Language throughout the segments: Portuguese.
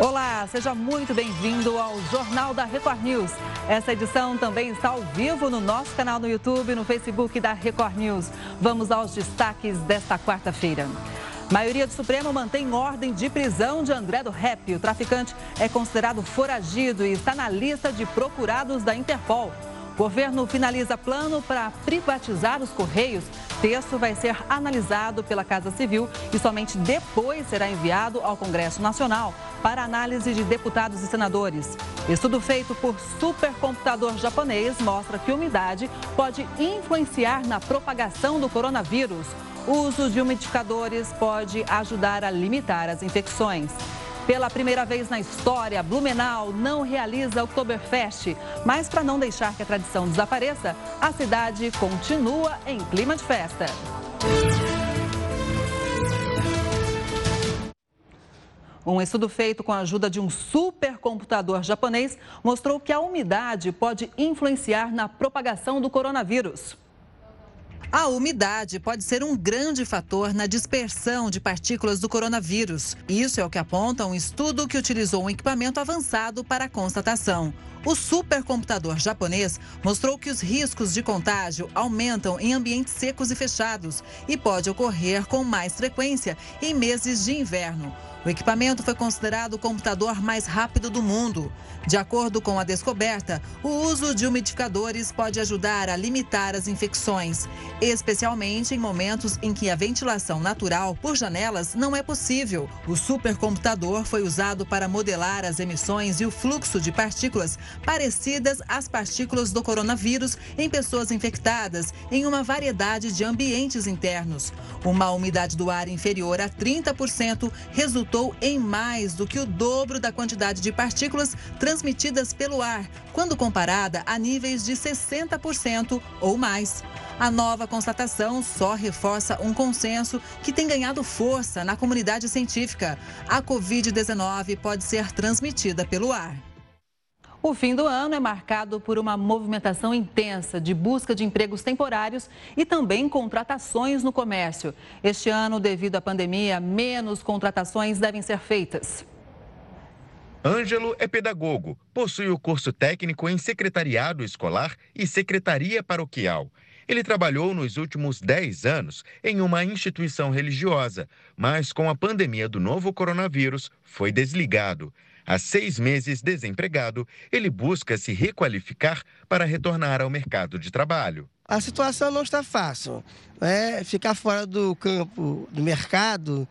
Olá, seja muito bem-vindo ao Jornal da Record News. Essa edição também está ao vivo no nosso canal no YouTube e no Facebook da Record News. Vamos aos destaques desta quarta-feira. Maioria do Supremo mantém ordem de prisão de André do Rep. O traficante é considerado foragido e está na lista de procurados da Interpol. Governo finaliza plano para privatizar os Correios. Texto vai ser analisado pela Casa Civil e somente depois será enviado ao Congresso Nacional para análise de deputados e senadores. Estudo feito por supercomputador japonês mostra que umidade pode influenciar na propagação do coronavírus. O uso de umidificadores pode ajudar a limitar as infecções. Pela primeira vez na história, Blumenau não realiza Oktoberfest. Mas para não deixar que a tradição desapareça, a cidade continua em clima de festa. Um estudo feito com a ajuda de um supercomputador japonês mostrou que a umidade pode influenciar na propagação do coronavírus. A umidade pode ser um grande fator na dispersão de partículas do coronavírus. Isso é o que aponta um estudo que utilizou um equipamento avançado para a constatação. O supercomputador japonês mostrou que os riscos de contágio aumentam em ambientes secos e fechados e pode ocorrer com mais frequência em meses de inverno. O equipamento foi considerado o computador mais rápido do mundo. De acordo com a descoberta, o uso de umidificadores pode ajudar a limitar as infecções, especialmente em momentos em que a ventilação natural por janelas não é possível. O supercomputador foi usado para modelar as emissões e o fluxo de partículas parecidas às partículas do coronavírus em pessoas infectadas em uma variedade de ambientes internos. Uma umidade do ar inferior a 30% resultou em mais do que o dobro da quantidade de partículas transmitidas pelo ar, quando comparada a níveis de 60% ou mais. A nova constatação só reforça um consenso que tem ganhado força na comunidade científica. A Covid-19 pode ser transmitida pelo ar. O fim do ano é marcado por uma movimentação intensa de busca de empregos temporários e também contratações no comércio. Este ano, devido à pandemia, menos contratações devem ser feitas. Ângelo é pedagogo, possui o curso técnico em secretariado escolar e secretaria paroquial. Ele trabalhou nos últimos 10 anos em uma instituição religiosa, mas com a pandemia do novo coronavírus foi desligado. Há seis meses desempregado, ele busca se requalificar para retornar ao mercado de trabalho. A situação não está fácil. Né? Ficar fora do campo do mercado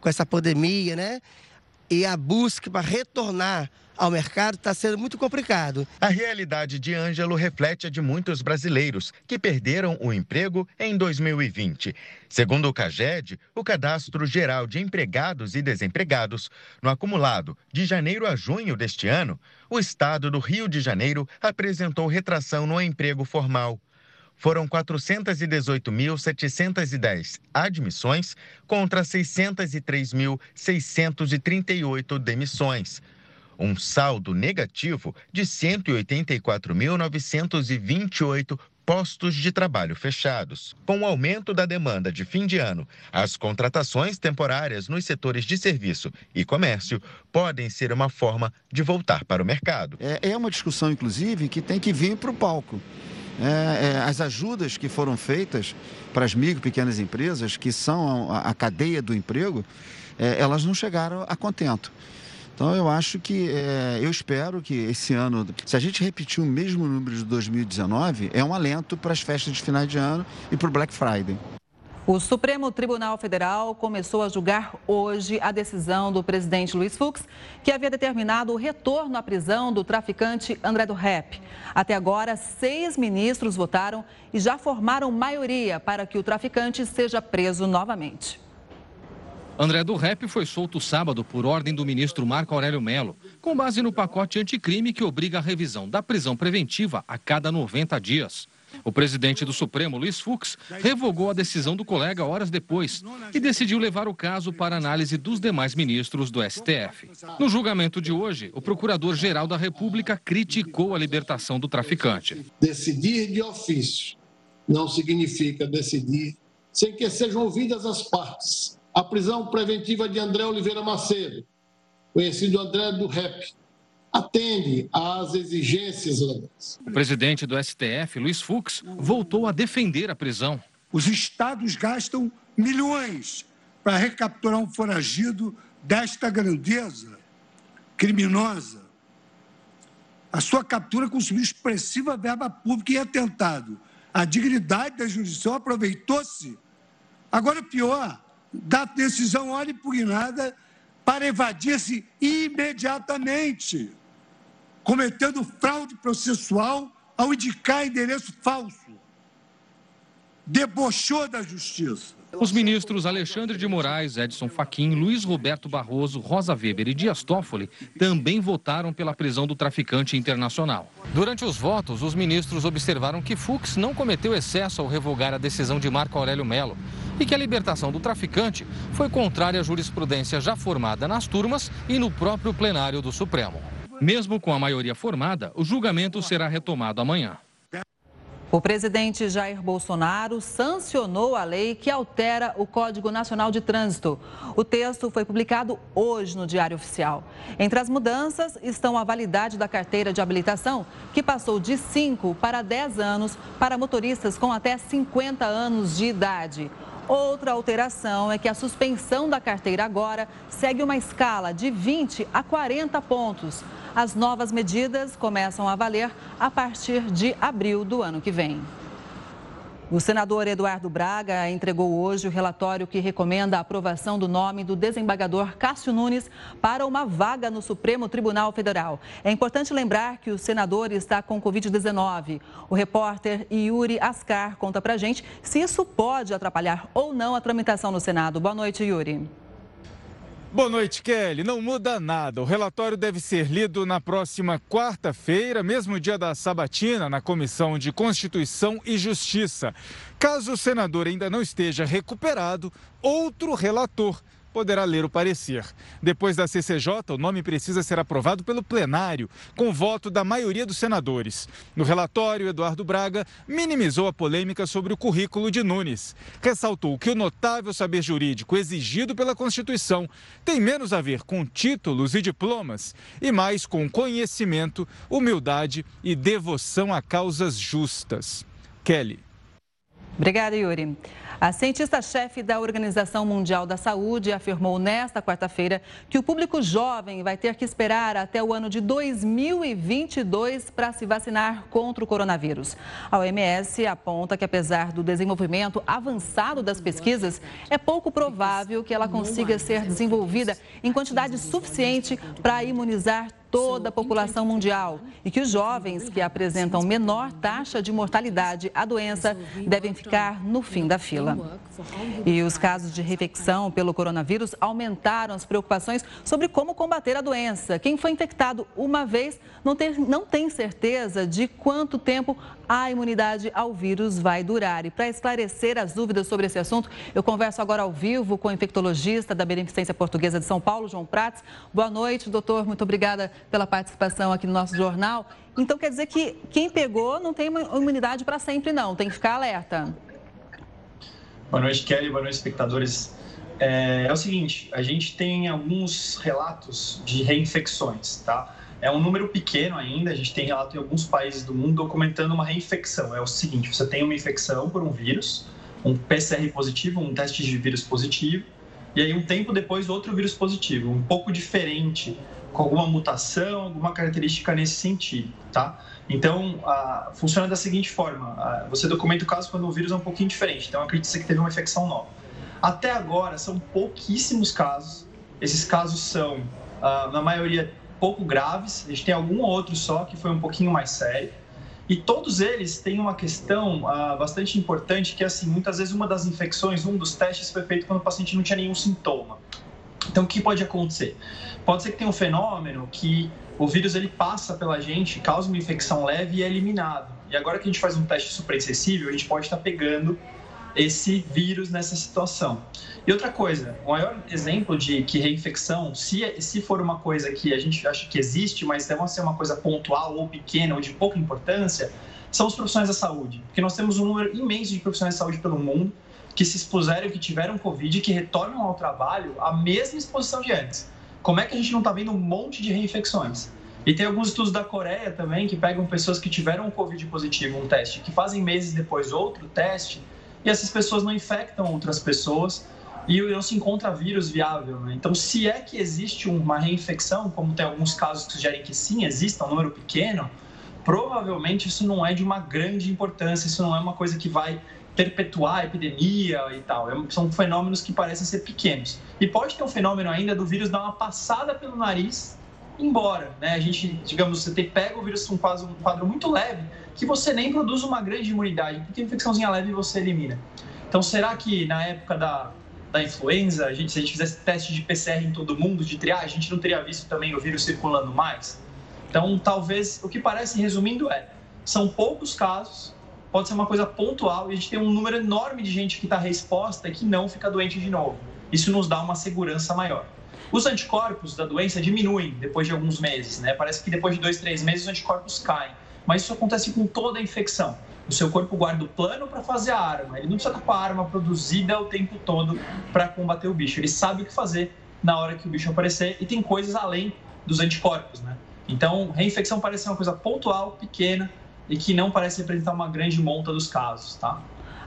com essa pandemia, né? E a busca para retornar ao mercado está sendo muito complicado. A realidade de Ângelo reflete a de muitos brasileiros que perderam o emprego em 2020. Segundo o CAGED, o Cadastro Geral de Empregados e Desempregados, no acumulado de janeiro a junho deste ano, o estado do Rio de Janeiro apresentou retração no emprego formal foram 418.710 admissões contra 603.638 demissões um saldo negativo de 184.928 postos de trabalho fechados. Com o aumento da demanda de fim de ano, as contratações temporárias nos setores de serviço e comércio podem ser uma forma de voltar para o mercado. É, é uma discussão, inclusive, que tem que vir para o palco. É, é, as ajudas que foram feitas para as micro e pequenas empresas, que são a, a cadeia do emprego, é, elas não chegaram a contento. Então eu acho que, é, eu espero que esse ano, se a gente repetir o mesmo número de 2019, é um alento para as festas de final de ano e para o Black Friday. O Supremo Tribunal Federal começou a julgar hoje a decisão do presidente Luiz Fux, que havia determinado o retorno à prisão do traficante André do Rep. Até agora, seis ministros votaram e já formaram maioria para que o traficante seja preso novamente. André do Rep foi solto sábado por ordem do ministro Marco Aurélio Melo, com base no pacote anticrime que obriga a revisão da prisão preventiva a cada 90 dias. O presidente do Supremo, Luiz Fux, revogou a decisão do colega horas depois e decidiu levar o caso para análise dos demais ministros do STF. No julgamento de hoje, o procurador-geral da República criticou a libertação do traficante. Decidir de ofício não significa decidir sem que sejam ouvidas as partes a prisão preventiva de André Oliveira Macedo conhecido André do Rep, atende às exigências legais. O presidente do STF, Luiz Fux, voltou a defender a prisão. Os estados gastam milhões para recapturar um foragido desta grandeza criminosa. A sua captura consumiu expressiva verba pública e atentado. A dignidade da jurisdição aproveitou-se. Agora, pior, da decisão ora impugnada para evadir-se imediatamente cometendo fraude processual ao indicar endereço falso. Debochou da justiça. Os ministros Alexandre de Moraes, Edson Fachin, Luiz Roberto Barroso, Rosa Weber e Dias Toffoli também votaram pela prisão do traficante internacional. Durante os votos, os ministros observaram que Fux não cometeu excesso ao revogar a decisão de Marco Aurélio Melo e que a libertação do traficante foi contrária à jurisprudência já formada nas turmas e no próprio plenário do Supremo. Mesmo com a maioria formada, o julgamento será retomado amanhã. O presidente Jair Bolsonaro sancionou a lei que altera o Código Nacional de Trânsito. O texto foi publicado hoje no Diário Oficial. Entre as mudanças estão a validade da carteira de habilitação, que passou de 5 para 10 anos para motoristas com até 50 anos de idade. Outra alteração é que a suspensão da carteira agora segue uma escala de 20 a 40 pontos. As novas medidas começam a valer a partir de abril do ano que vem. O senador Eduardo Braga entregou hoje o relatório que recomenda a aprovação do nome do desembargador Cássio Nunes para uma vaga no Supremo Tribunal Federal. É importante lembrar que o senador está com Covid-19. O repórter Yuri Ascar conta pra gente se isso pode atrapalhar ou não a tramitação no Senado. Boa noite, Yuri. Boa noite, Kelly. Não muda nada. O relatório deve ser lido na próxima quarta-feira, mesmo dia da sabatina, na Comissão de Constituição e Justiça. Caso o senador ainda não esteja recuperado, outro relator poderá ler o parecer. Depois da CCJ, o nome precisa ser aprovado pelo plenário, com voto da maioria dos senadores. No relatório, Eduardo Braga minimizou a polêmica sobre o currículo de Nunes. Ressaltou que o notável saber jurídico exigido pela Constituição tem menos a ver com títulos e diplomas e mais com conhecimento, humildade e devoção a causas justas. Kelly. Obrigada, Yuri. A cientista-chefe da Organização Mundial da Saúde afirmou nesta quarta-feira que o público jovem vai ter que esperar até o ano de 2022 para se vacinar contra o coronavírus. A OMS aponta que, apesar do desenvolvimento avançado das pesquisas, é pouco provável que ela consiga ser desenvolvida em quantidade suficiente para imunizar toda a população mundial e que os jovens que apresentam menor taxa de mortalidade à doença devem ficar no fim da fila. E os casos de reinfecção pelo coronavírus aumentaram as preocupações sobre como combater a doença. Quem foi infectado uma vez não tem, não tem certeza de quanto tempo a imunidade ao vírus vai durar. E para esclarecer as dúvidas sobre esse assunto, eu converso agora ao vivo com o infectologista da Beneficência Portuguesa de São Paulo, João Prates. Boa noite, doutor. Muito obrigada pela participação aqui no nosso jornal. Então, quer dizer que quem pegou não tem imunidade para sempre, não. Tem que ficar alerta. Boa noite, Kelly. Boa noite, espectadores. É, é o seguinte, a gente tem alguns relatos de reinfecções, tá? É um número pequeno ainda, a gente tem relato em alguns países do mundo documentando uma reinfecção. É o seguinte: você tem uma infecção por um vírus, um PCR positivo, um teste de vírus positivo, e aí um tempo depois outro vírus positivo, um pouco diferente, com alguma mutação, alguma característica nesse sentido, tá? Então, a, funciona da seguinte forma: a, você documenta o caso quando o vírus é um pouquinho diferente, então acredita que teve uma infecção nova. Até agora, são pouquíssimos casos, esses casos são, ah, na maioria, pouco graves, a gente tem algum outro só que foi um pouquinho mais sério. E todos eles têm uma questão uh, bastante importante, que é assim, muitas vezes uma das infecções, um dos testes foi feito quando o paciente não tinha nenhum sintoma. Então, o que pode acontecer? Pode ser que tenha um fenômeno que o vírus ele passa pela gente, causa uma infecção leve e é eliminado. E agora que a gente faz um teste super sensível, a gente pode estar pegando esse vírus nessa situação. E outra coisa, o maior exemplo de que reinfecção, se, se for uma coisa que a gente acha que existe, mas deve ser uma coisa pontual ou pequena ou de pouca importância, são os profissionais da saúde. Porque nós temos um número imenso de profissionais de saúde pelo mundo que se expuseram, que tiveram Covid e que retornam ao trabalho a mesma exposição de antes. como é que a gente não está vendo um monte de reinfecções? E tem alguns estudos da Coreia também que pegam pessoas que tiveram um Covid positivo, um teste, que fazem meses depois outro teste, e essas pessoas não infectam outras pessoas e não se encontra vírus viável. Né? Então, se é que existe uma reinfecção, como tem alguns casos que sugerem que sim, exista, um número pequeno, provavelmente isso não é de uma grande importância, isso não é uma coisa que vai perpetuar a epidemia e tal. É são fenômenos que parecem ser pequenos. E pode ter um fenômeno ainda do vírus dar uma passada pelo nariz embora, né? A gente, digamos, você pega o vírus com um quadro, um quadro muito leve, que você nem produz uma grande imunidade, porque infecçãozinha leve você elimina. Então, será que na época da, da influenza, a gente, se a gente fizesse teste de PCR em todo mundo, de triagem, a gente não teria visto também o vírus circulando mais? Então, talvez, o que parece, resumindo, é, são poucos casos, pode ser uma coisa pontual, e a gente tem um número enorme de gente que está resposta e que não fica doente de novo. Isso nos dá uma segurança maior. Os anticorpos da doença diminuem depois de alguns meses, né? Parece que depois de dois, três meses os anticorpos caem. Mas isso acontece com toda a infecção. O seu corpo guarda o plano para fazer a arma. Ele não precisa estar com a arma produzida o tempo todo para combater o bicho. Ele sabe o que fazer na hora que o bicho aparecer e tem coisas além dos anticorpos, né? Então, reinfecção parece ser uma coisa pontual, pequena e que não parece representar uma grande monta dos casos, tá?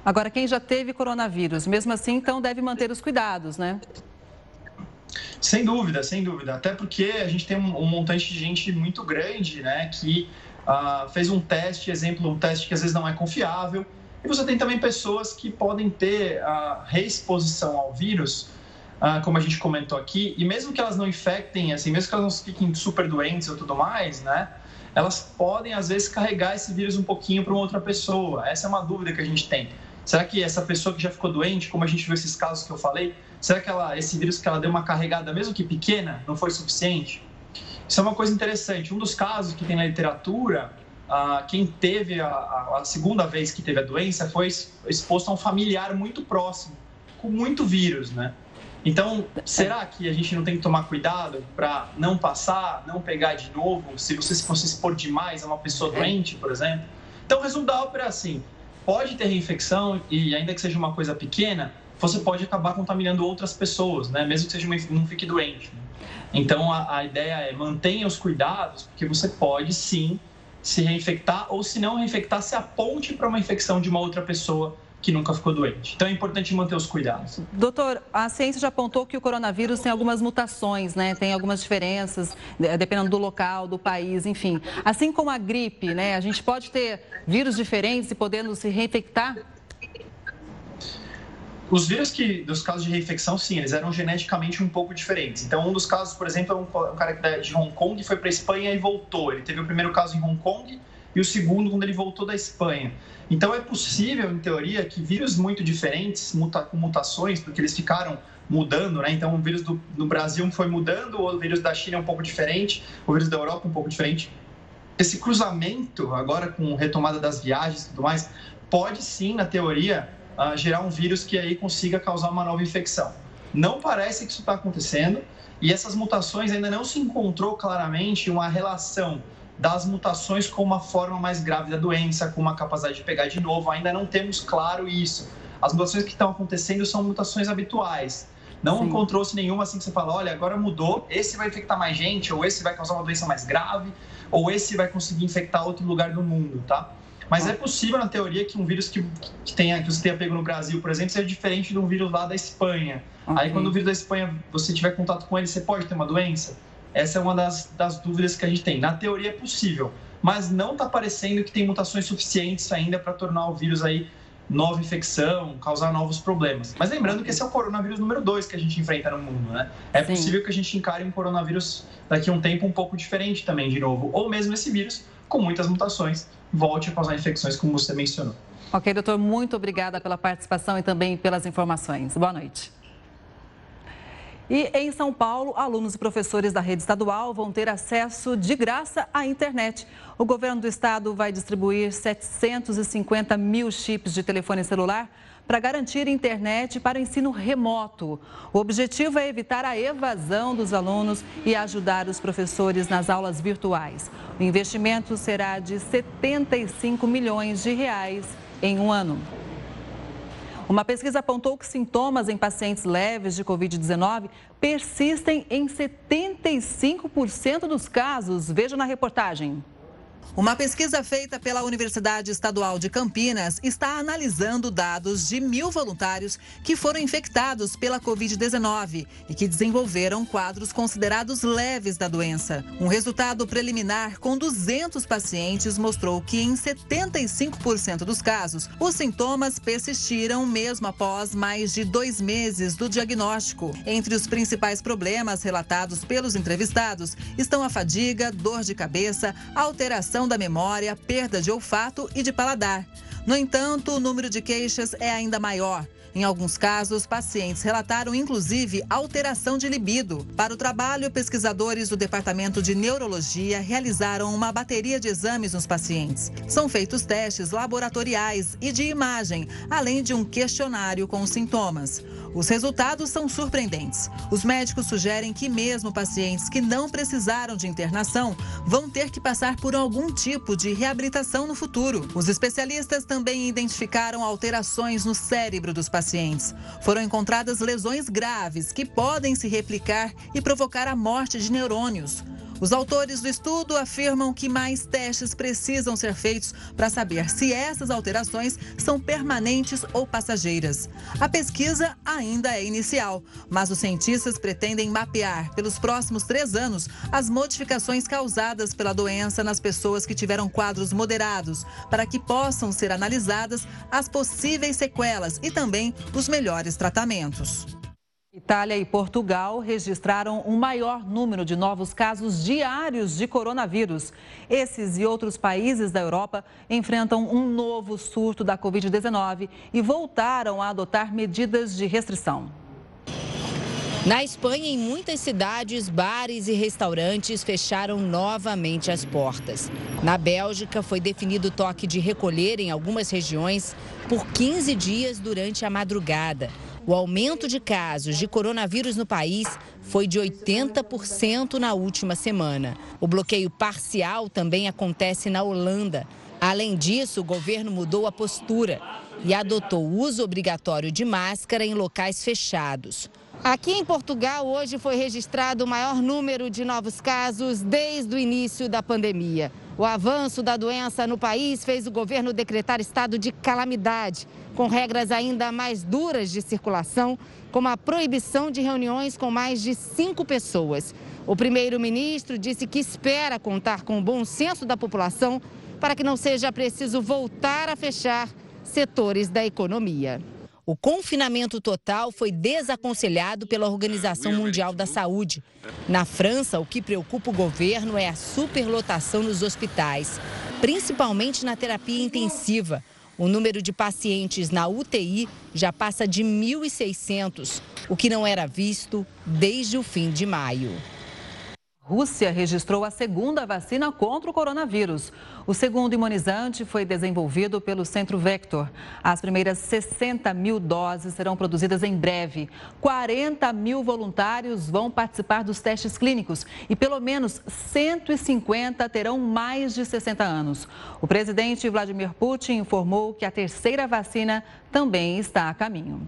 Agora, quem já teve coronavírus, mesmo assim, então deve manter os cuidados, né? Sem dúvida, sem dúvida. Até porque a gente tem um, montante de gente muito grande, né, que uh, fez um teste, exemplo, um teste que às vezes não é confiável. E você tem também pessoas que podem ter a reexposição ao vírus, uh, como a gente comentou aqui, e mesmo que elas não infectem, assim, mesmo que elas não fiquem super doentes ou tudo mais, né, elas podem às vezes carregar esse vírus um pouquinho para outra pessoa. Essa é uma dúvida que a gente tem. Será que essa pessoa que já ficou doente, como a gente viu esses casos que eu falei, será que ela, esse vírus que ela deu uma carregada, mesmo que pequena, não foi suficiente? Isso é uma coisa interessante. Um dos casos que tem na literatura, ah, quem teve a, a, segunda vez que teve a doença foi exposto a um familiar muito próximo, com muito vírus, né? Então, será que a gente não tem que tomar cuidado para não passar, não pegar de novo, se você se expor demais a uma pessoa doente, por exemplo? Então, o resumo da ópera é assim: pode ter reinfecção e ainda que seja uma coisa pequena, você pode acabar contaminando outras pessoas, né? Mesmo que seja uma, não fique doente. Né? Então a, a, ideia é mantenha os cuidados, porque você pode sim se reinfectar ou se não reinfectar, se aponte para uma infecção de uma outra pessoa que nunca ficou doente. Então é importante manter os cuidados. Doutor, a ciência já apontou que o coronavírus tem algumas mutações, né? Tem algumas diferenças, dependendo do local, do país, enfim. Assim como a gripe, né? A gente pode ter vírus diferentes e podendo se reinfectar? Os vírus que, dos casos de reinfecção, sim, eles eram geneticamente um pouco diferentes. Então, um dos casos, por exemplo, é um, um cara é de Hong Kong foi para a Espanha e voltou. Ele teve o primeiro caso em Hong Kong e o segundo quando ele voltou da Espanha. Então é possível, em teoria, que vírus muito diferentes, muta, com mutações, porque eles ficaram mudando, né? Então o vírus do, do Brasil foi mudando, o vírus da China é um pouco diferente, o vírus da Europa é um pouco diferente. Esse cruzamento, agora com retomada das viagens e tudo mais, pode sim, na teoria, uh, gerar um vírus que aí consiga causar uma nova infecção. Não parece que isso está acontecendo e essas mutações ainda não se encontrou claramente uma relação das mutações com uma forma mais grave da doença, com uma capacidade de pegar de novo. Ainda não temos claro isso. As mutações que estão acontecendo são mutações habituais. Não encontrou-se nenhuma assim que você fala, olha, agora mudou, esse vai infectar mais gente, ou esse vai causar uma doença mais grave, ou esse vai conseguir infectar outro lugar do mundo, tá? Mas é possível, na teoria, que um vírus que, que, tenha, que você tenha pego no Brasil, por exemplo, seja diferente de um vírus lá da Espanha. Okay. Aí, quando o vírus da Espanha, você tiver contato com ele, você pode ter uma doença? Essa é uma das, das dúvidas que a gente tem. Na teoria é possível, mas não está parecendo que tem mutações suficientes ainda para tornar o vírus aí nova infecção, causar novos problemas. Mas lembrando que esse é o coronavírus número 2 que a gente enfrenta no mundo, né? É Sim. possível que a gente encare um coronavírus daqui a um tempo um pouco diferente também, de novo. Ou mesmo esse vírus, com muitas mutações, volte a causar infecções, como você mencionou. Ok, doutor, muito obrigada pela participação e também pelas informações. Boa noite. E em São Paulo, alunos e professores da rede estadual vão ter acesso de graça à internet. O governo do estado vai distribuir 750 mil chips de telefone celular para garantir internet para o ensino remoto. O objetivo é evitar a evasão dos alunos e ajudar os professores nas aulas virtuais. O investimento será de 75 milhões de reais em um ano. Uma pesquisa apontou que sintomas em pacientes leves de Covid-19 persistem em 75% dos casos. Veja na reportagem. Uma pesquisa feita pela Universidade Estadual de Campinas está analisando dados de mil voluntários que foram infectados pela Covid-19 e que desenvolveram quadros considerados leves da doença. Um resultado preliminar com 200 pacientes mostrou que, em 75% dos casos, os sintomas persistiram mesmo após mais de dois meses do diagnóstico. Entre os principais problemas relatados pelos entrevistados estão a fadiga, dor de cabeça, alteração da memória, perda de olfato e de paladar. No entanto, o número de queixas é ainda maior. Em alguns casos, pacientes relataram inclusive alteração de libido. Para o trabalho, pesquisadores do Departamento de Neurologia realizaram uma bateria de exames nos pacientes. São feitos testes laboratoriais e de imagem, além de um questionário com os sintomas. Os resultados são surpreendentes. Os médicos sugerem que, mesmo pacientes que não precisaram de internação, vão ter que passar por algum tipo de reabilitação no futuro. Os especialistas também identificaram alterações no cérebro dos pacientes. Foram encontradas lesões graves que podem se replicar e provocar a morte de neurônios. Os autores do estudo afirmam que mais testes precisam ser feitos para saber se essas alterações são permanentes ou passageiras. A pesquisa ainda é inicial, mas os cientistas pretendem mapear, pelos próximos três anos, as modificações causadas pela doença nas pessoas que tiveram quadros moderados, para que possam ser analisadas as possíveis sequelas e também os melhores tratamentos. Itália e Portugal registraram um maior número de novos casos diários de coronavírus. Esses e outros países da Europa enfrentam um novo surto da Covid-19 e voltaram a adotar medidas de restrição. Na Espanha, em muitas cidades, bares e restaurantes fecharam novamente as portas. Na Bélgica, foi definido toque de recolher em algumas regiões por 15 dias durante a madrugada. O aumento de casos de coronavírus no país foi de 80% na última semana. O bloqueio parcial também acontece na Holanda. Além disso, o governo mudou a postura e adotou o uso obrigatório de máscara em locais fechados. Aqui em Portugal, hoje foi registrado o maior número de novos casos desde o início da pandemia. O avanço da doença no país fez o governo decretar estado de calamidade, com regras ainda mais duras de circulação, como a proibição de reuniões com mais de cinco pessoas. O primeiro-ministro disse que espera contar com o bom senso da população para que não seja preciso voltar a fechar setores da economia. O confinamento total foi desaconselhado pela Organização Mundial da Saúde. Na França, o que preocupa o governo é a superlotação nos hospitais, principalmente na terapia intensiva. O número de pacientes na UTI já passa de 1.600, o que não era visto desde o fim de maio. Rússia registrou a segunda vacina contra o coronavírus. O segundo imunizante foi desenvolvido pelo Centro Vector. As primeiras 60 mil doses serão produzidas em breve. 40 mil voluntários vão participar dos testes clínicos e pelo menos 150 terão mais de 60 anos. O presidente Vladimir Putin informou que a terceira vacina também está a caminho.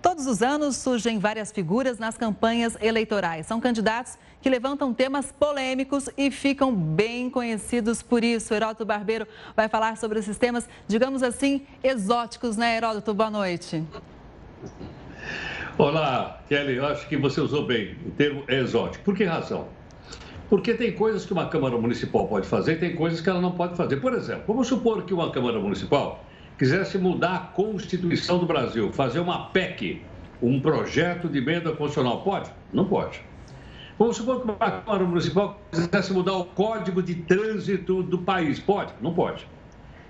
Todos os anos surgem várias figuras nas campanhas eleitorais. São candidatos que levantam temas polêmicos e ficam bem conhecidos por isso. Heródoto Barbeiro vai falar sobre esses temas, digamos assim, exóticos, né, Heródoto? Boa noite. Olá, Kelly. Eu acho que você usou bem o termo exótico. Por que razão? Porque tem coisas que uma Câmara Municipal pode fazer e tem coisas que ela não pode fazer. Por exemplo, vamos supor que uma Câmara Municipal quisesse mudar a Constituição do Brasil, fazer uma PEC, um projeto de emenda constitucional, pode? Não pode. Vamos supor que uma Câmara Municipal quisesse mudar o Código de Trânsito do país, pode? Não pode.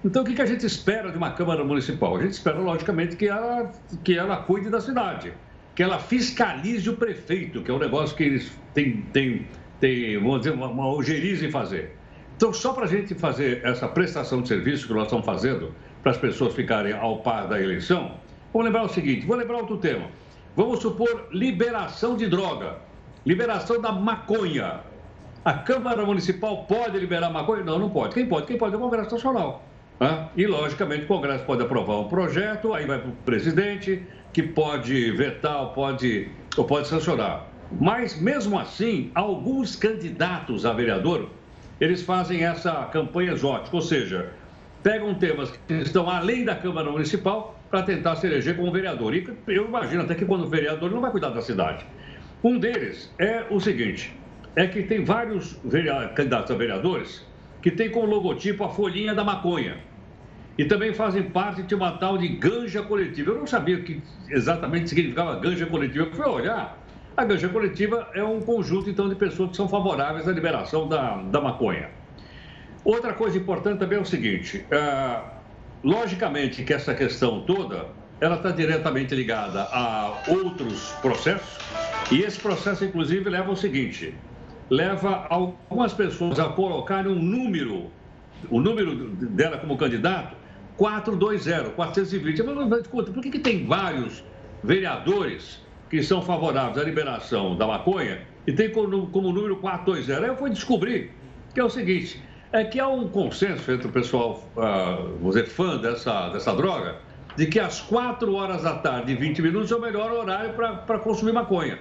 Então, o que a gente espera de uma Câmara Municipal? A gente espera, logicamente, que ela, que ela cuide da cidade, que ela fiscalize o prefeito, que é um negócio que eles têm, têm, têm vamos dizer, uma, ojeriza em fazer. Então, só para a gente fazer essa prestação de serviço que nós estamos fazendo, para as pessoas ficarem ao par da eleição, vamos lembrar o seguinte: vou lembrar outro tema. Vamos supor liberação de droga, liberação da maconha. A Câmara Municipal pode liberar maconha? Não, não pode. Quem pode? Quem pode? É o Congresso Nacional. Né? E, logicamente, o Congresso pode aprovar um projeto, aí vai para o presidente, que pode vetar ou pode, ou pode sancionar. Mas, mesmo assim, alguns candidatos a vereador, eles fazem essa campanha exótica, ou seja, pegam temas que estão além da Câmara Municipal para tentar se eleger como vereador. E eu imagino até que quando o vereador não vai cuidar da cidade. Um deles é o seguinte, é que tem vários candidatos a vereadores que tem como logotipo a folhinha da maconha. E também fazem parte de uma tal de ganja coletiva. Eu não sabia o que exatamente significava ganja coletiva. Eu fui olhar. A ganja coletiva é um conjunto, então, de pessoas que são favoráveis à liberação da, da maconha. Outra coisa importante também é o seguinte: é, logicamente que essa questão toda ela está diretamente ligada a outros processos, e esse processo, inclusive, leva ao seguinte: leva algumas pessoas a colocarem um número, o número dela como candidato, 420, 420. Mas, conta, por que, que tem vários vereadores que são favoráveis à liberação da maconha e tem como, como número 420? Aí eu fui descobrir que é o seguinte: é que há um consenso entre o pessoal, uh, vamos dizer, fã dessa, dessa droga, de que às 4 horas da tarde e 20 minutos é o melhor horário para consumir maconha.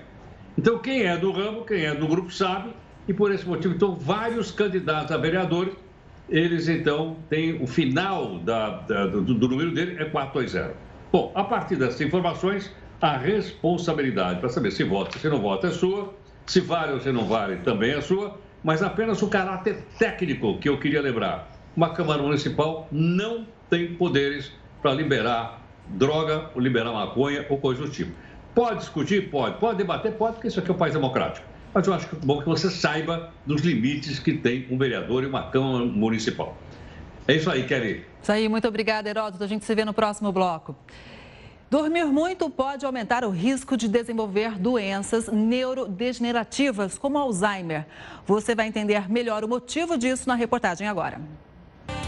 Então, quem é do ramo, quem é do grupo sabe, e por esse motivo, então, vários candidatos a vereadores, eles então têm o final da, da, do, do, número dele é 420. Bom, a partir dessas informações, a responsabilidade para saber se vota, se não vota é sua, se vale ou se não vale também é sua, mas apenas o caráter técnico que eu queria lembrar. Uma Câmara Municipal não tem poderes para liberar droga ou liberar maconha ou coisa do tipo. Pode discutir? Pode. Pode debater? Pode, porque isso aqui é um país democrático. Mas eu acho que é bom que você saiba dos limites que tem um vereador e uma Câmara Municipal. É isso aí, Kelly. Isso aí, muito obrigada, Heródoto. A gente se vê no próximo bloco. Dormir muito pode aumentar o risco de desenvolver doenças neurodegenerativas, como Alzheimer. Você vai entender melhor o motivo disso na reportagem agora.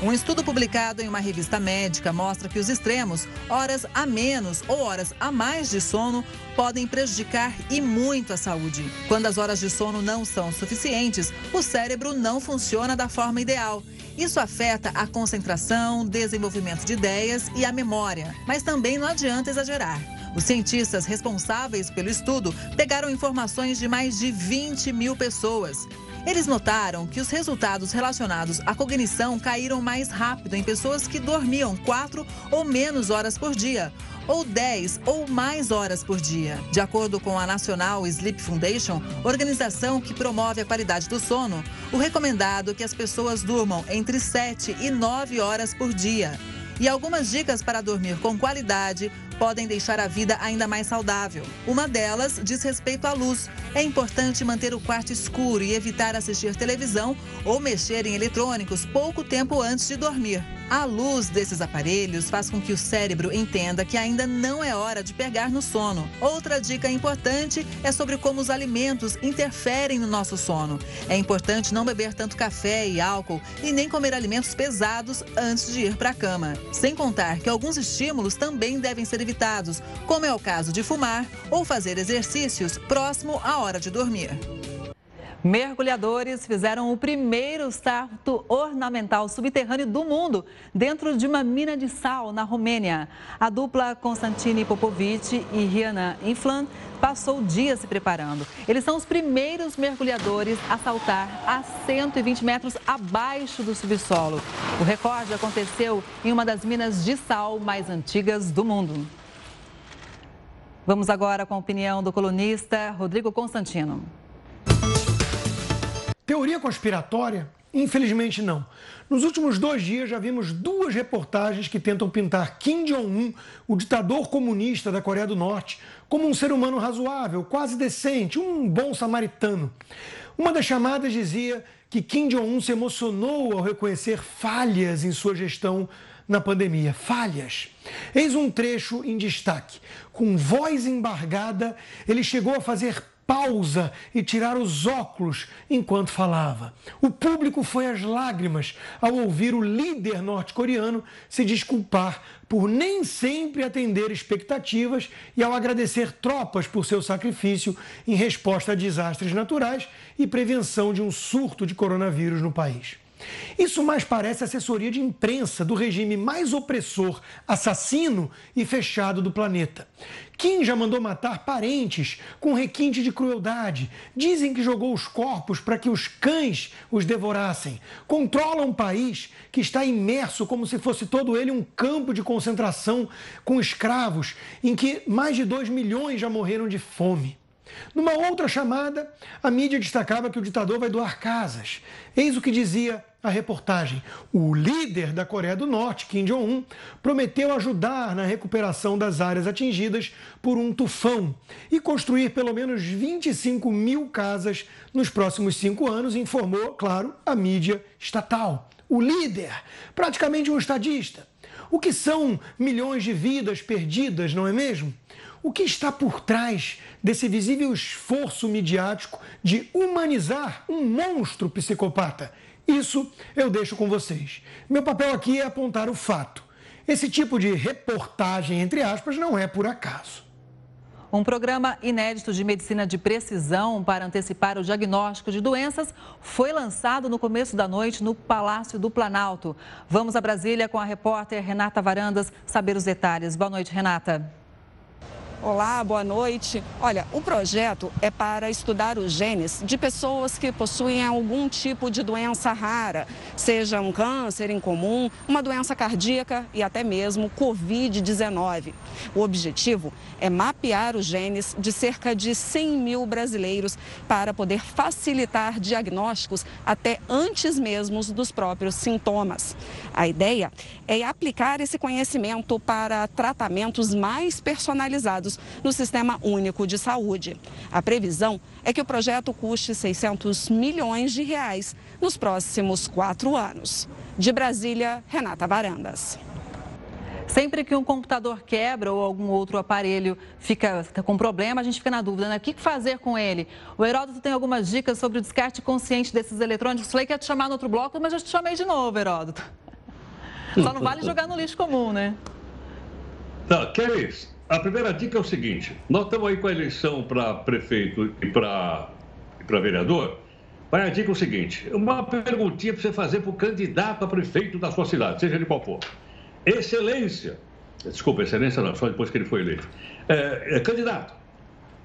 Um estudo publicado em uma revista médica mostra que os extremos, horas a menos ou horas a mais de sono, podem prejudicar e muito a saúde. Quando as horas de sono não são suficientes, o cérebro não funciona da forma ideal. Isso afeta a concentração, desenvolvimento de ideias e a memória. Mas também não adianta exagerar. Os cientistas responsáveis pelo estudo pegaram informações de mais de 20 mil pessoas. Eles notaram que os resultados relacionados à cognição caíram mais rápido em pessoas que dormiam quatro ou menos horas por dia, ou 10 ou mais horas por dia. De acordo com a National Sleep Foundation, organização que promove a qualidade do sono, o recomendado é que as pessoas durmam entre 7 e 9 horas por dia. E algumas dicas para dormir com qualidade podem deixar a vida ainda mais saudável. Uma delas diz respeito à luz. É importante manter o quarto escuro e evitar assistir televisão ou mexer em eletrônicos pouco tempo antes de dormir. A luz desses aparelhos faz com que o cérebro entenda que ainda não é hora de pegar no sono. Outra dica importante é sobre como os alimentos interferem no nosso sono. É importante não beber tanto café e álcool e nem comer alimentos pesados antes de ir para a cama. Sem contar que alguns estímulos também devem ser evitados, como é o caso de fumar ou fazer exercícios próximo à hora de dormir. Mergulhadores fizeram o primeiro salto ornamental subterrâneo do mundo dentro de uma mina de sal na Romênia. A dupla Constantini Popovic e Riana Inflan passou dias se preparando. Eles são os primeiros mergulhadores a saltar a 120 metros abaixo do subsolo. O recorde aconteceu em uma das minas de sal mais antigas do mundo. Vamos agora com a opinião do colunista Rodrigo Constantino. Teoria conspiratória? Infelizmente não. Nos últimos dois dias já vimos duas reportagens que tentam pintar Kim Jong-un, o ditador comunista da Coreia do Norte, como um ser humano razoável, quase decente, um bom samaritano. Uma das chamadas dizia que Kim Jong-un se emocionou ao reconhecer falhas em sua gestão na pandemia. Falhas. Eis um trecho em destaque. Com voz embargada, ele chegou a fazer pausa e tirar os óculos enquanto falava. O público foi às lágrimas ao ouvir o líder norte-coreano se desculpar por nem sempre atender expectativas e ao agradecer tropas por seu sacrifício em resposta a desastres naturais e prevenção de um surto de coronavírus no país. Isso mais parece assessoria de imprensa do regime mais opressor, assassino e fechado do planeta. Kim já mandou matar parentes com requinte de crueldade. Dizem que jogou os corpos para que os cães os devorassem. Controla um país que está imerso como se fosse todo ele um campo de concentração com escravos, em que mais de 2 milhões já morreram de fome. Numa outra chamada, a mídia destacava que o ditador vai doar casas. Eis o que dizia a reportagem. O líder da Coreia do Norte, Kim Jong-un, prometeu ajudar na recuperação das áreas atingidas por um tufão e construir pelo menos 25 mil casas nos próximos cinco anos, informou, claro, a mídia estatal. O líder, praticamente um estadista. O que são milhões de vidas perdidas, não é mesmo? O que está por trás desse visível esforço midiático de humanizar um monstro psicopata? Isso eu deixo com vocês. Meu papel aqui é apontar o fato. Esse tipo de reportagem, entre aspas, não é por acaso. Um programa inédito de medicina de precisão para antecipar o diagnóstico de doenças foi lançado no começo da noite no Palácio do Planalto. Vamos a Brasília com a repórter Renata Varandas saber os detalhes. Boa noite, Renata. Olá, boa noite. Olha, o projeto é para estudar os genes de pessoas que possuem algum tipo de doença rara, seja um câncer incomum, uma doença cardíaca e até mesmo Covid-19. O objetivo é mapear os genes de cerca de 100 mil brasileiros para poder facilitar diagnósticos até antes mesmo dos próprios sintomas. A ideia é aplicar esse conhecimento para tratamentos mais personalizados no Sistema Único de Saúde. A previsão é que o projeto custe 600 milhões de reais nos próximos quatro anos. De Brasília, Renata Varandas. Sempre que um computador quebra ou algum outro aparelho fica, fica, com problema, a gente fica na dúvida, né? O que fazer com ele? O Heródoto tem algumas dicas sobre o descarte consciente desses eletrônicos. Falei que ia te chamar no outro bloco, mas já te chamei de novo, Heródoto. Só não vale jogar no lixo comum, né? Não, que é isso? A primeira dica é o seguinte: nós estamos aí com a eleição para prefeito e para vereador. Vai a dica é o seguinte: uma perguntinha para você fazer para o candidato a prefeito da sua cidade, seja ele qual for. Excelência, desculpa, excelência não, só depois que ele foi eleito. É, é, candidato,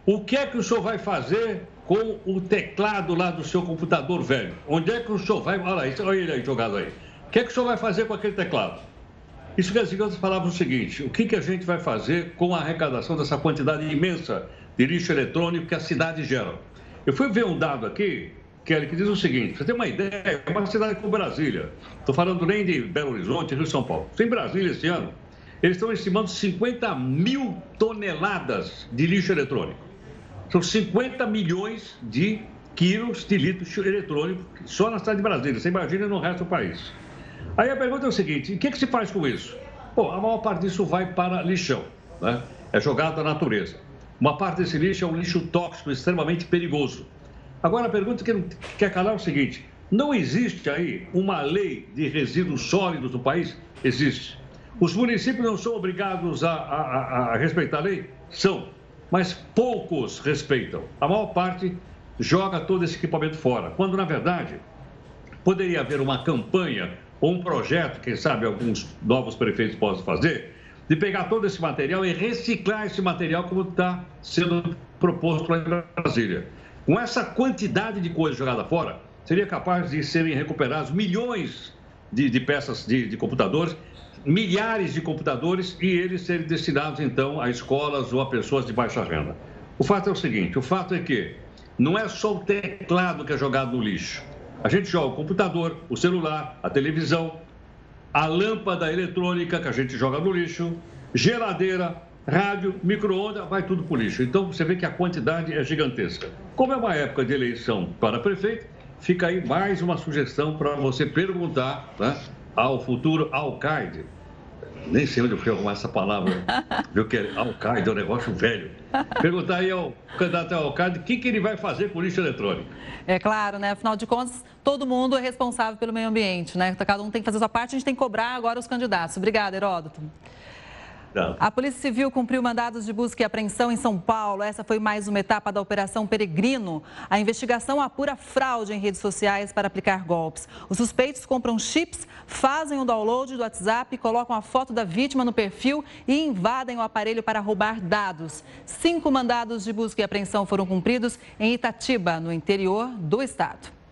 o que é que o senhor vai fazer com o teclado lá do seu computador velho? Onde é que o senhor vai. Olha, olha ele aí jogado aí. O que é que o senhor vai fazer com aquele teclado? Isso quer dizer que outras palavras o seguinte: o que, que a gente vai fazer com a arrecadação dessa quantidade imensa de lixo eletrônico que a cidade gera? Eu fui ver um dado aqui, Kelly, que diz o seguinte: você tem uma ideia, é uma cidade como Brasília, estou falando nem de Belo Horizonte, Rio São Paulo. Em Brasília, esse ano, eles estão estimando 50 mil toneladas de lixo eletrônico. São 50 milhões de quilos de lixo eletrônico só na cidade de Brasília. Você imagina no resto do país. Aí a pergunta é o seguinte: o que, que se faz com isso? Bom, a maior parte disso vai para lixão, né? é jogado à natureza. Uma parte desse lixo é um lixo tóxico, extremamente perigoso. Agora a pergunta que quer calar é o seguinte: não existe aí uma lei de resíduos sólidos no país? Existe. Os municípios não são obrigados a, a, a respeitar a lei? São. Mas poucos respeitam. A maior parte joga todo esse equipamento fora. Quando, na verdade, poderia haver uma campanha ou um projeto, quem sabe alguns novos prefeitos possam fazer, de pegar todo esse material e reciclar esse material como está sendo proposto lá em Brasília. Com essa quantidade de coisa jogada fora, seria capaz de serem recuperados milhões de, de peças de, de computadores, milhares de computadores e eles serem destinados então a escolas ou a pessoas de baixa renda. O fato é o seguinte: o fato é que não é só o teclado que é jogado no lixo. A gente joga o computador, o celular, a televisão, a lâmpada eletrônica que a gente joga no lixo, geladeira, rádio, micro-ondas, vai tudo para o lixo. Então você vê que a quantidade é gigantesca. Como é uma época de eleição para prefeito, fica aí mais uma sugestão para você perguntar né, ao futuro alcaide nem sei onde eu fui arrumar essa palavra, viu que é Al-Qaeda, é um negócio velho. Perguntar aí ao candidato Al-Qaeda o que, que ele vai fazer com o lixo eletrônico. É claro, né? Afinal de contas, todo mundo é responsável pelo meio ambiente, né? Cada um tem que fazer a sua parte, a gente tem que cobrar agora os candidatos. Obrigada, Heródoto. A Polícia Civil cumpriu mandados de busca e apreensão em São Paulo. Essa foi mais uma etapa da Operação Peregrino. A investigação apura fraude em redes sociais para aplicar golpes. Os suspeitos compram chips, fazem o download do WhatsApp, colocam a foto da vítima no perfil e invadem o aparelho para roubar dados. Cinco mandados de busca e apreensão foram cumpridos em Itatiba, no interior do estado.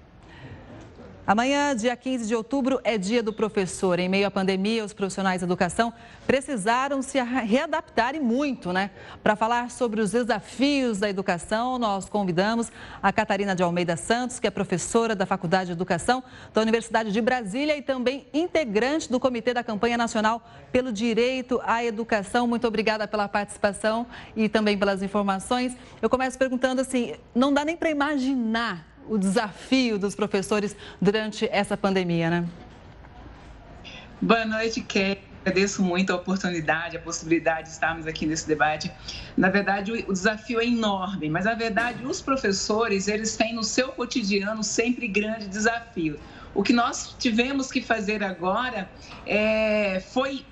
Amanhã, dia 15 de outubro, é dia do professor. Em meio à pandemia, os profissionais da educação precisaram se readaptar e muito, né? Para falar sobre os desafios da educação, nós convidamos a Catarina de Almeida Santos, que é professora da Faculdade de Educação da Universidade de Brasília e também integrante do Comitê da Campanha Nacional pelo Direito à Educação. Muito obrigada pela participação e também pelas informações. Eu começo perguntando assim: não dá nem para imaginar o desafio dos professores durante essa pandemia, né? Boa noite, Kelly. Agradeço muito a oportunidade, a possibilidade de estarmos aqui nesse debate. Na verdade, o desafio é enorme, mas na verdade os professores, eles têm no seu cotidiano sempre grande desafio. O que nós tivemos que fazer agora é, foi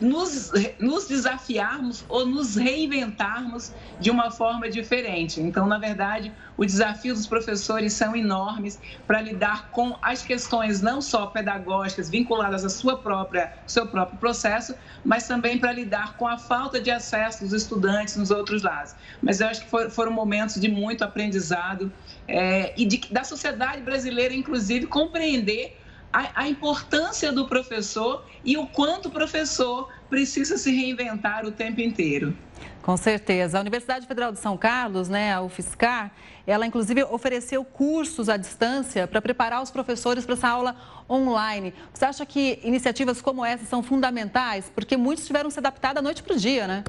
nos, nos desafiarmos ou nos reinventarmos de uma forma diferente. Então, na verdade, o desafio dos professores são enormes para lidar com as questões não só pedagógicas vinculadas à sua própria seu próprio processo, mas também para lidar com a falta de acesso dos estudantes nos outros lados. Mas eu acho que foram, momentos de muito aprendizado é, e de, da sociedade brasileira, inclusive, compreender a, a importância do professor e o quanto o professor precisa se reinventar o tempo inteiro. Com certeza. A Universidade Federal de São Carlos, né, a UFSCar, ela inclusive ofereceu cursos à distância para preparar os professores para essa aula online. Você acha que iniciativas como essa são fundamentais? Porque muitos tiveram se adaptar da noite para o dia, né?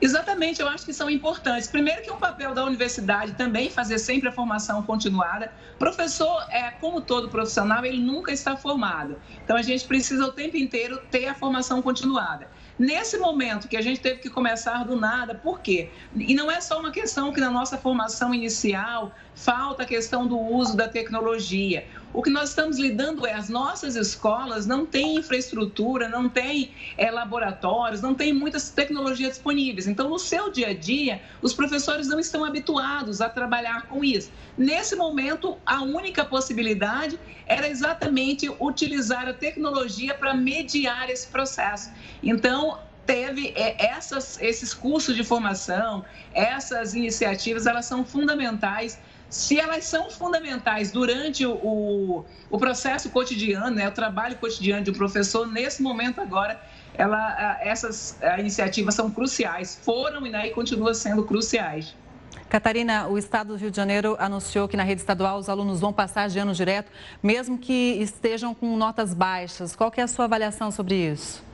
Exatamente, eu acho que são importantes. Primeiro que é um papel da universidade também fazer sempre a formação continuada. Professor, é, como todo profissional, ele nunca está formado. Então a gente precisa o tempo inteiro ter a formação continuada. Nesse momento que a gente teve que começar do nada, por quê? E não é só uma questão que na nossa formação inicial falta a questão do uso da tecnologia. O que nós estamos lidando é as nossas escolas não têm infraestrutura, não têm é, laboratórios, não têm muitas tecnologias disponíveis. Então, no seu dia a dia, os professores não estão habituados a trabalhar com isso. Nesse momento, a única possibilidade era exatamente utilizar a tecnologia para mediar esse processo. Então, teve é, essas, esses cursos de formação, essas iniciativas, elas são fundamentais se elas são fundamentais durante o, o, processo cotidiano, né, o trabalho cotidiano de um professor, nesse momento agora, ela, essas iniciativas são cruciais, foram né, e continuam sendo cruciais. Catarina, o Estado do Rio de Janeiro anunciou que na rede estadual os alunos vão passar de ano direto, mesmo que estejam com notas baixas. Qual é a sua avaliação sobre isso?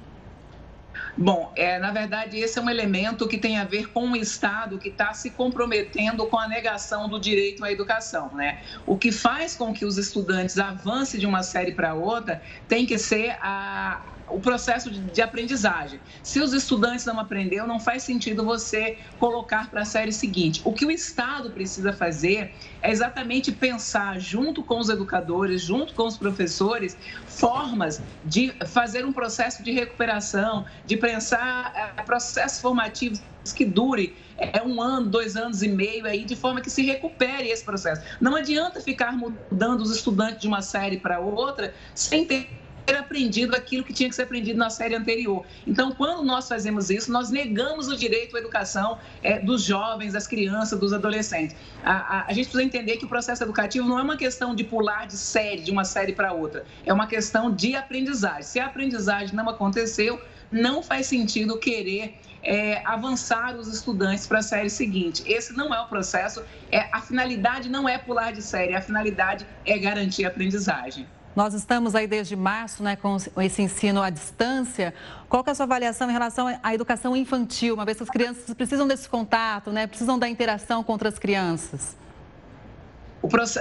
Bom, é, na verdade, esse é um elemento que tem a ver com o Estado que está se comprometendo com a negação do direito à educação. Né? O que faz com que os estudantes avancem de uma série para outra tem que ser a, o processo de, de, aprendizagem. Se os estudantes não aprenderam, não faz sentido você colocar para a série seguinte. O que o Estado precisa fazer é exatamente pensar, junto com os educadores, junto com os professores, formas de fazer um processo de recuperação, de pensar é, processos formativos que dure é um ano, dois anos e meio aí, de forma que se recupere esse processo. Não adianta ficar mudando os estudantes de uma série para outra sem ter aprendido aquilo que tinha que ser aprendido na série anterior. Então, quando nós fazemos isso, nós negamos o direito à educação é, dos jovens, das crianças, dos adolescentes. A, a, a, gente precisa entender que o processo educativo não é uma questão de pular de série, de uma série para outra. É uma questão de aprendizagem. Se a aprendizagem não aconteceu, não faz sentido querer é, avançar os estudantes para a série seguinte. Esse não é o processo. É, a finalidade não é pular de série, a finalidade é garantir a aprendizagem. Nós estamos aí desde março né, com esse ensino à distância. Qual é a sua avaliação em relação à educação infantil, uma vez que as crianças precisam desse contato, né, precisam da interação com outras crianças?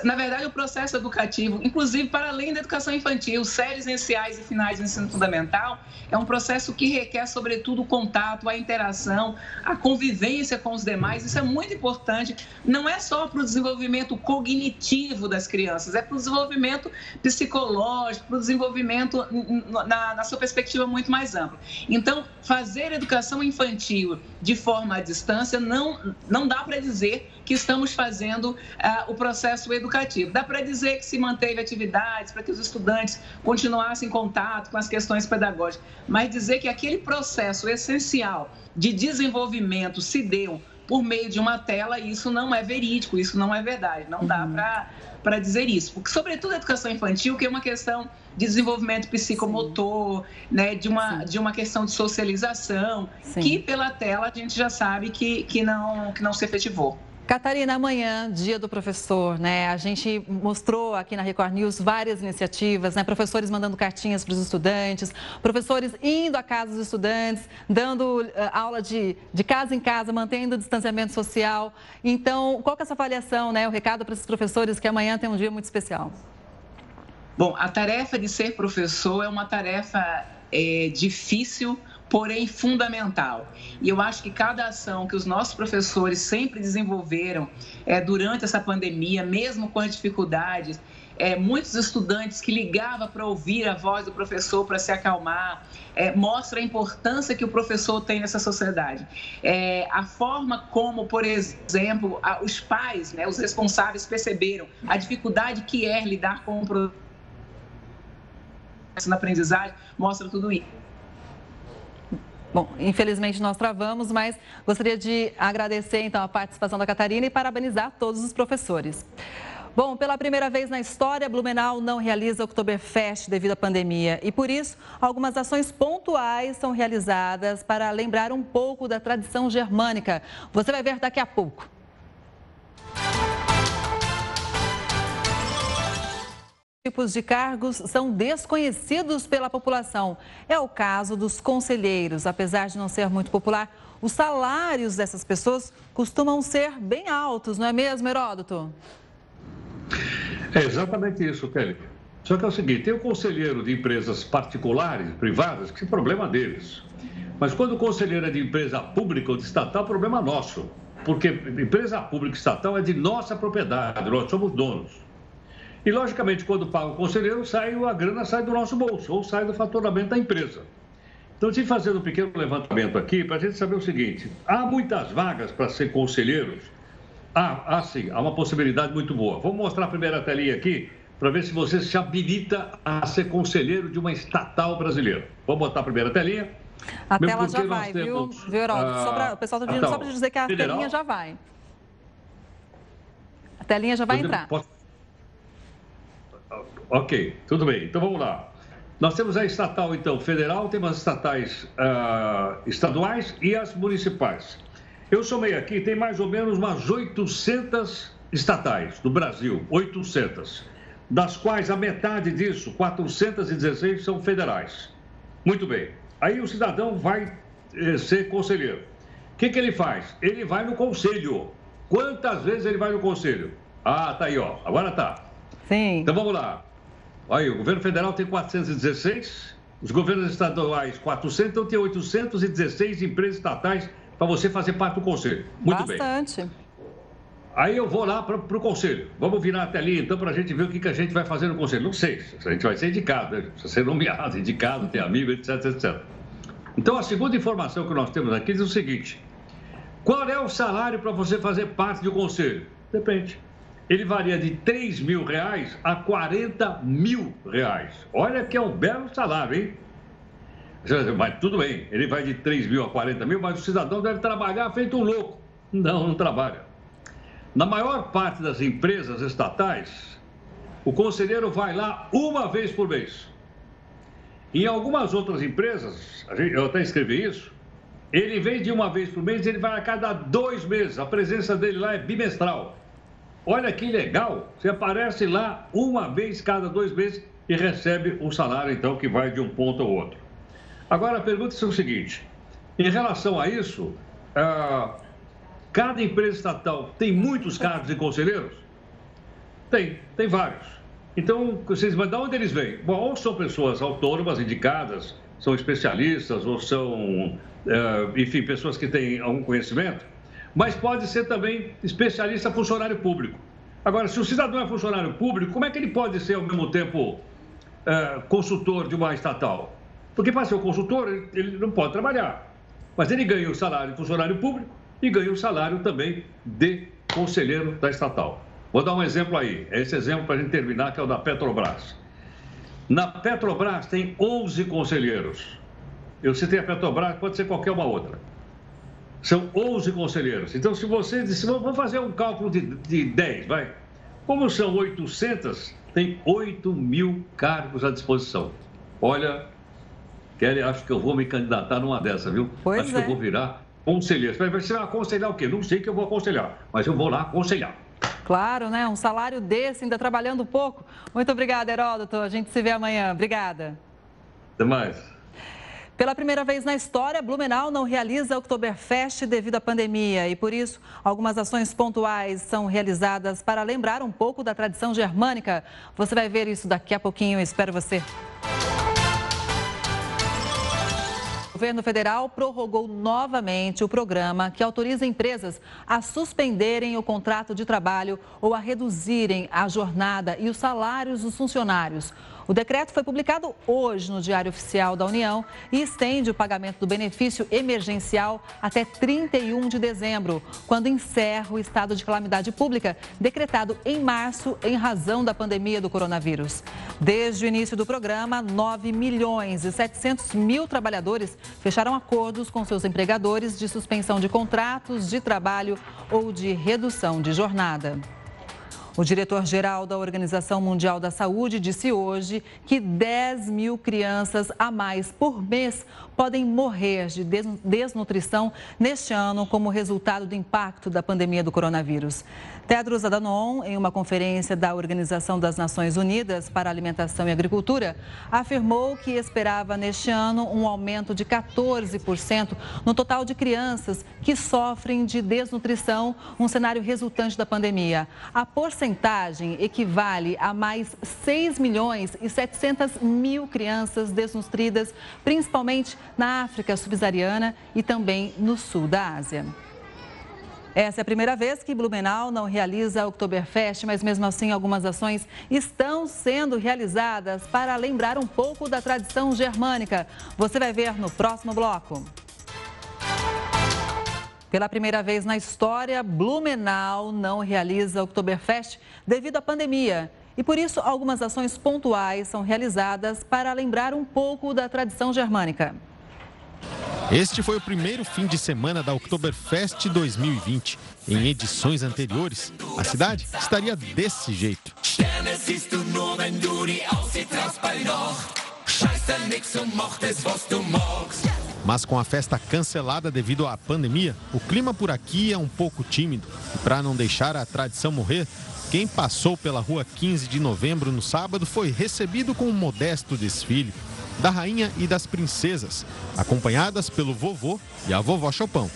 Na verdade, o processo educativo, inclusive para além da educação infantil, séries iniciais e finais do ensino fundamental, é um processo que requer, sobretudo, o contato, a interação, a convivência com os demais. Isso é muito importante. Não é só para o desenvolvimento cognitivo das crianças, é para o desenvolvimento psicológico, para o desenvolvimento na, na sua perspectiva muito mais ampla. Então, fazer educação infantil de forma à distância não, não dá para dizer que estamos fazendo uh, o processo educativo. Dá para dizer que se manteve atividades para que os estudantes continuassem em contato com as questões pedagógicas, mas dizer que aquele processo essencial de desenvolvimento se deu por meio de uma tela, isso não é verídico, isso não é verdade, não dá uhum. para dizer isso. Porque, sobretudo, a educação infantil, que é uma questão de desenvolvimento psicomotor, né, de, uma, de uma questão de socialização, Sim. que pela tela a gente já sabe que, que, não, que não se efetivou. Catarina, amanhã, dia do professor, né? A gente mostrou aqui na Record News várias iniciativas, né? Professores mandando cartinhas para os estudantes, professores indo à casa dos estudantes, dando uh, aula de, de casa em casa, mantendo o distanciamento social. Então, qual que é essa avaliação, né? O recado para esses professores que amanhã tem um dia muito especial. Bom, a tarefa de ser professor é uma tarefa é, difícil, porém fundamental. E eu acho que cada ação que os nossos professores sempre desenvolveram é, durante essa pandemia, mesmo com as dificuldades, é, muitos estudantes que ligavam para ouvir a voz do professor para se acalmar, é, mostra a importância que o professor tem nessa sociedade. É, a forma como, por exemplo, a, os pais, né, os responsáveis perceberam a dificuldade que é lidar com o processo na aprendizagem, mostra tudo isso. Bom, infelizmente nós travamos, mas gostaria de agradecer então a participação da Catarina e parabenizar todos os professores. Bom, pela primeira vez na história, Blumenau não realiza Oktoberfest devido à pandemia e por isso algumas ações pontuais são realizadas para lembrar um pouco da tradição germânica. Você vai ver daqui a pouco. Tipos de cargos são desconhecidos pela população. É o caso dos conselheiros. Apesar de não ser muito popular, os salários dessas pessoas costumam ser bem altos, não é mesmo, Heródoto? É exatamente isso, Kelly. Só que é o seguinte: tem o conselheiro de empresas particulares, privadas, que é problema deles. Mas quando o conselheiro é de empresa pública ou de estatal, é problema nosso. Porque empresa pública e estatal é de nossa propriedade, nós somos donos. E, logicamente, quando paga o conselheiro, sai, a grana sai do nosso bolso ou sai do faturamento da empresa. Então, eu fazer um pequeno levantamento aqui para a gente saber o seguinte: há muitas vagas para ser conselheiros? Há, há sim, há uma possibilidade muito boa. Vamos mostrar a primeira telinha aqui para ver se você se habilita a ser conselheiro de uma estatal brasileira. Vamos botar a primeira telinha. A tela já vai, viu, viu Heraldo? o pessoal está pedindo só para dizer que a federal. telinha já vai. A telinha já vai entrar. Posso... Ok, tudo bem. Então vamos lá. Nós temos a estatal, então, federal, temos as estatais uh, estaduais e as municipais. Eu somei aqui, tem mais ou menos umas 800 estatais do Brasil, 800, das quais a metade disso, 416, são federais. Muito bem. Aí o cidadão vai eh, ser conselheiro. O que, que ele faz? Ele vai no conselho. Quantas vezes ele vai no conselho? Ah, tá aí, ó. Agora tá. Sim. Então vamos lá. Aí, o governo federal tem 416, os governos estaduais 400, então tem 816 empresas estatais para você fazer parte do conselho. Muito Bastante. bem. Aí eu vou lá para o conselho. Vamos virar a telinha então para a gente ver o que, que a gente vai fazer no conselho. Não sei, a gente vai ser indicado, né? Precisa ser nomeado, indicado, ter amigo, etc, etc. Então a segunda informação que nós temos aqui diz o seguinte: qual é o salário para você fazer parte do conselho? Depende ele varia de 3 mil reais a 40 mil reais. Olha que é um belo salário, hein? Mas tudo bem, ele vai de 3 mil a 40 mil, mas o cidadão deve trabalhar feito um louco. Não, não trabalha. Na maior parte das empresas estatais, o conselheiro vai lá uma vez por mês. Em algumas outras empresas, eu até escrevi isso, ele vem de uma vez por mês, ele vai a cada dois meses. A presença dele lá é bimestral. Olha que legal, você aparece lá uma vez cada dois meses e recebe um salário, então, que vai de um ponto ao outro. Agora, a pergunta é o seguinte: em relação a isso, ah, cada empresa estatal tem muitos cargos de conselheiros? Tem, tem vários. Então, vocês, mas de onde eles vêm? Bom, ou são pessoas autônomas, indicadas, são especialistas, ou são, é, enfim, pessoas que têm algum conhecimento, mas pode ser também especialista funcionário público. Agora, se o cidadão é funcionário público, como é que ele pode ser, ao mesmo tempo, é, consultor de uma estatal? Porque para ser consultor, ele, ele não pode trabalhar. Mas ele ganha o salário de funcionário público e ganha o salário também de conselheiro da estatal. Vou dar um exemplo aí, é esse exemplo para a gente terminar, que é o da Petrobras. Na Petrobras tem 11 conselheiros. Eu citei a Petrobras, pode ser qualquer uma outra. São 11 conselheiros. Então, se você se vamos fazer um cálculo de, de 10, vai. Como são 800, tem 8 mil cargos à disposição. Olha, Kelly, acho que eu vou me candidatar numa dessa, viu? Pois acho é. que eu vou virar conselheiro. Vai você vai aconselhar o quê? Não sei que eu vou aconselhar, mas eu vou lá aconselhar. Claro, né? Um salário desse, ainda trabalhando pouco. Muito obrigada, Heródoto. A gente se vê amanhã. Obrigada. Até mais. Pela primeira vez na história, Blumenau não realiza Oktoberfest devido à pandemia e, por isso, algumas ações pontuais são realizadas para lembrar um pouco da tradição germânica. Você vai ver isso daqui a pouquinho. Espero você. O governo federal prorrogou novamente o programa que autoriza empresas a suspenderem o contrato de trabalho ou a reduzirem a jornada e os salários dos funcionários. O decreto foi publicado hoje no Diário Oficial da União e estende o pagamento do benefício emergencial até 31 de dezembro, quando encerra o estado de calamidade pública decretado em março em razão da pandemia do coronavírus. Desde o início do programa, 9 milhões e 700 mil trabalhadores fecharam acordos com seus empregadores de suspensão de contratos de trabalho ou de redução de jornada. O diretor-geral da Organização Mundial da Saúde disse hoje que 10 mil crianças a mais por mês podem morrer de desnutrição neste ano como resultado do impacto da pandemia do coronavírus. Tedros Adhanom, em uma conferência da Organização das Nações Unidas para Alimentação e Agricultura, afirmou que esperava neste ano um aumento de 14% no total de crianças que sofrem de desnutrição, um cenário resultante da pandemia. A porcentagem equivale a mais 6 milhões e 700 mil crianças desnutridas, principalmente na África subsaariana e também no sul da Ásia. Essa é a primeira vez que Blumenau não realiza a Oktoberfest, mas mesmo assim algumas ações estão sendo realizadas para lembrar um pouco da tradição germânica. Você vai ver no próximo bloco. Pela primeira vez na história, Blumenau não realiza Oktoberfest devido à pandemia. E por isso, algumas ações pontuais são realizadas para lembrar um pouco da tradição germânica. Este foi o primeiro fim de semana da Oktoberfest 2020. Em edições anteriores, a cidade estaria desse jeito. Mas com a festa cancelada devido à pandemia, o clima por aqui é um pouco tímido. E para não deixar a tradição morrer, quem passou pela rua 15 de novembro no sábado foi recebido com um modesto desfile da rainha e das princesas, acompanhadas pelo vovô e a vovó Chopão.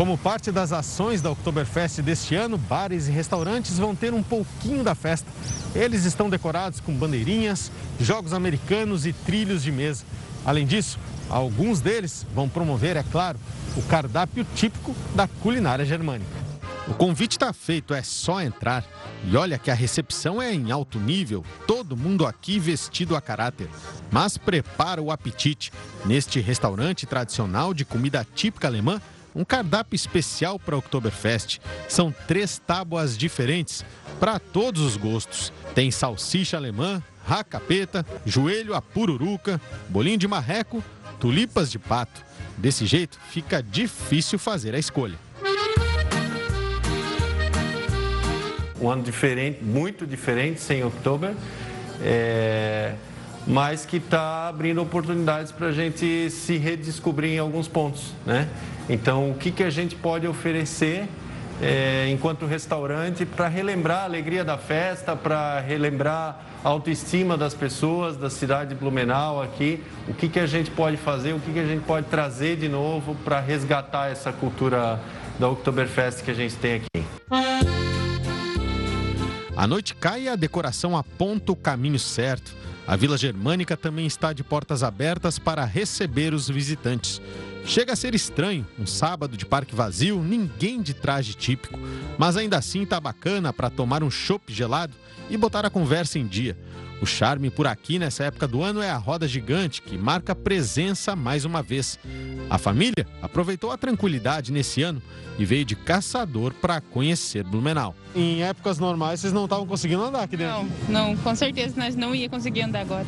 Como parte das ações da Oktoberfest deste ano, bares e restaurantes vão ter um pouquinho da festa. Eles estão decorados com bandeirinhas, jogos americanos e trilhos de mesa. Além disso, alguns deles vão promover, é claro, o cardápio típico da culinária germânica. O convite está feito, é só entrar. E olha que a recepção é em alto nível, todo mundo aqui vestido a caráter. Mas prepara o apetite. Neste restaurante tradicional de comida típica alemã, um cardápio especial para Oktoberfest. São três tábuas diferentes, para todos os gostos. Tem salsicha alemã, racapeta, joelho a pururuca, bolinho de marreco, tulipas de pato. Desse jeito, fica difícil fazer a escolha. um ano diferente, muito diferente, sem outubro, é, mas que está abrindo oportunidades para a gente se redescobrir em alguns pontos. Né? Então, o que, que a gente pode oferecer é, enquanto restaurante para relembrar a alegria da festa, para relembrar a autoestima das pessoas da cidade de Blumenau aqui, o que, que a gente pode fazer, o que, que a gente pode trazer de novo para resgatar essa cultura da Oktoberfest que a gente tem aqui. A noite cai e a decoração aponta o caminho certo. A Vila Germânica também está de portas abertas para receber os visitantes. Chega a ser estranho, um sábado de parque vazio, ninguém de traje típico, mas ainda assim tá bacana para tomar um chopp gelado e botar a conversa em dia. O charme por aqui nessa época do ano é a roda gigante, que marca presença mais uma vez. A família aproveitou a tranquilidade nesse ano e veio de caçador para conhecer Blumenau. Em épocas normais, vocês não estavam conseguindo andar aqui dentro? Não, não, com certeza nós não ia conseguir andar agora.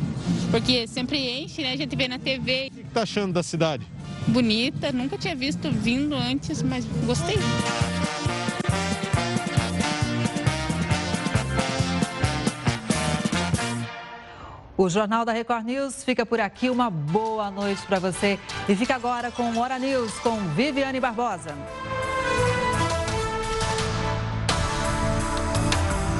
Porque sempre enche, né? A gente vê na TV. O que está achando da cidade? Bonita, nunca tinha visto vindo antes, mas gostei. O Jornal da Record News fica por aqui. Uma boa noite para você. E fica agora com Hora News com Viviane Barbosa.